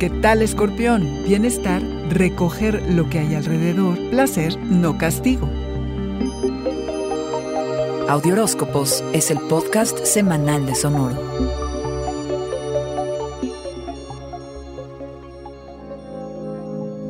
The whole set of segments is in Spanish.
¿Qué tal, escorpión? Bienestar, recoger lo que hay alrededor, placer, no castigo. Audioróscopos es el podcast semanal de Sonoro.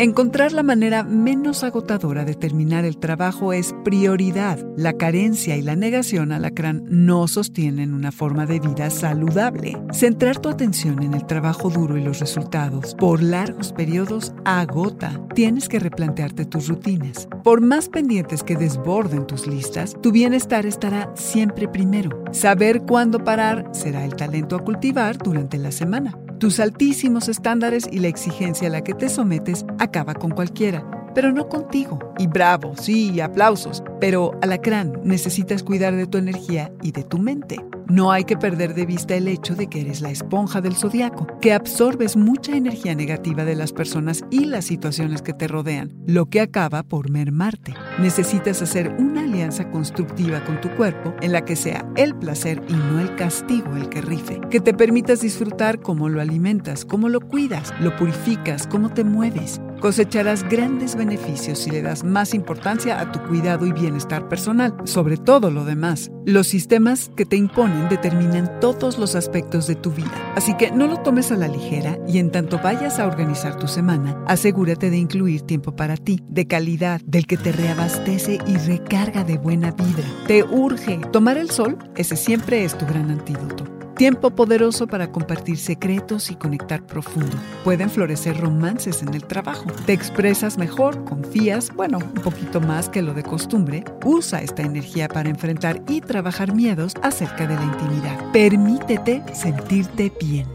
Encontrar la manera menos agotadora de terminar el trabajo es prioridad. La carencia y la negación alacrán no sostienen una forma de vida saludable. Centrar tu atención en el trabajo duro y los resultados por largos periodos agota. Tienes que replantearte tus rutinas. Por más pendientes que desborden tus listas, tu bienestar estará siempre primero. Saber cuándo parar será el talento a cultivar durante la semana. Tus altísimos estándares y la exigencia a la que te sometes acaba con cualquiera, pero no contigo. Y bravo, sí, aplausos. Pero, alacrán, necesitas cuidar de tu energía y de tu mente. No hay que perder de vista el hecho de que eres la esponja del zodiaco, que absorbes mucha energía negativa de las personas y las situaciones que te rodean, lo que acaba por mermarte. Necesitas hacer una alianza constructiva con tu cuerpo en la que sea el placer y no el castigo el que rife, que te permitas disfrutar cómo lo alimentas, cómo lo cuidas, lo purificas, cómo te mueves. Cosecharás grandes beneficios si le das más importancia a tu cuidado y bienestar personal, sobre todo lo demás. Los sistemas que te imponen determinan todos los aspectos de tu vida, así que no lo tomes a la ligera y en tanto vayas a organizar tu semana, asegúrate de incluir tiempo para ti, de calidad, del que te reabastece y recarga de buena vibra. Te urge tomar el sol, ese siempre es tu gran antídoto. Tiempo poderoso para compartir secretos y conectar profundo. Pueden florecer romances en el trabajo. Te expresas mejor, confías, bueno, un poquito más que lo de costumbre. Usa esta energía para enfrentar y trabajar miedos acerca de la intimidad. Permítete sentirte bien.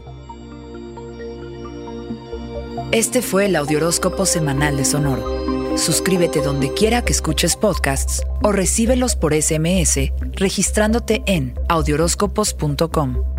Este fue el Audioróscopo Semanal de Sonoro. Suscríbete donde quiera que escuches podcasts o recíbelos por SMS registrándote en audioróscopos.com.